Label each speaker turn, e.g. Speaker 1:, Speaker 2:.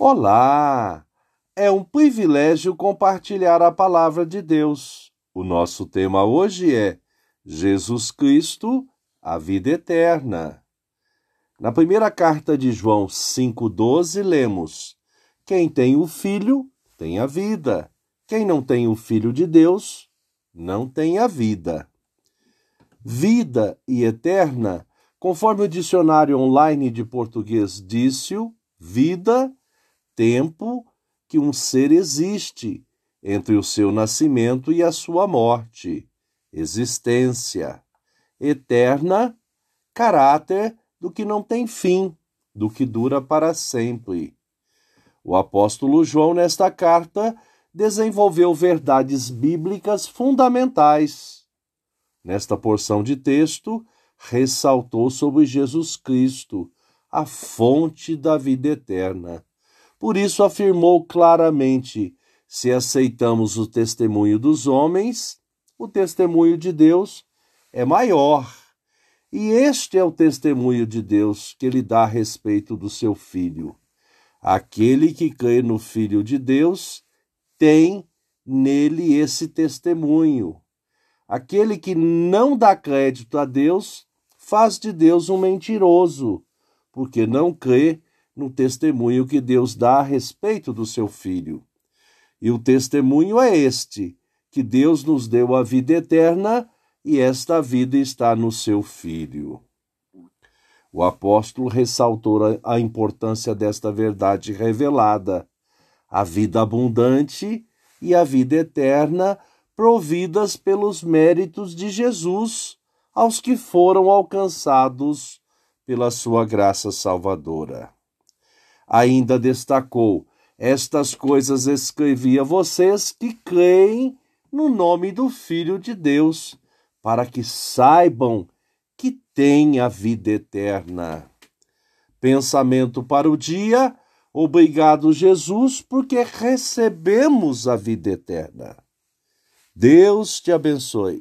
Speaker 1: Olá! É um privilégio compartilhar a palavra de Deus. O nosso tema hoje é Jesus Cristo, a vida eterna. Na primeira carta de João 5,12, lemos: Quem tem o Filho tem a vida. Quem não tem o Filho de Deus não tem a vida. Vida e eterna, conforme o dicionário online de português disse, vida tempo que um ser existe entre o seu nascimento e a sua morte, existência, eterna, caráter do que não tem fim, do que dura para sempre. O apóstolo João, nesta carta, desenvolveu verdades bíblicas fundamentais. Nesta porção de texto, ressaltou sobre Jesus Cristo, a fonte da vida eterna por isso afirmou claramente: se aceitamos o testemunho dos homens, o testemunho de Deus é maior. E este é o testemunho de Deus que ele dá a respeito do seu filho. Aquele que crê no Filho de Deus tem nele esse testemunho. Aquele que não dá crédito a Deus faz de Deus um mentiroso, porque não crê no testemunho que Deus dá a respeito do seu Filho. E o testemunho é este: que Deus nos deu a vida eterna e esta vida está no seu Filho. O apóstolo ressaltou a importância desta verdade revelada, a vida abundante e a vida eterna providas pelos méritos de Jesus aos que foram alcançados pela sua graça salvadora. Ainda destacou: Estas coisas escrevi a vocês que creem no nome do Filho de Deus, para que saibam que têm a vida eterna. Pensamento para o dia. Obrigado, Jesus, porque recebemos a vida eterna. Deus te abençoe.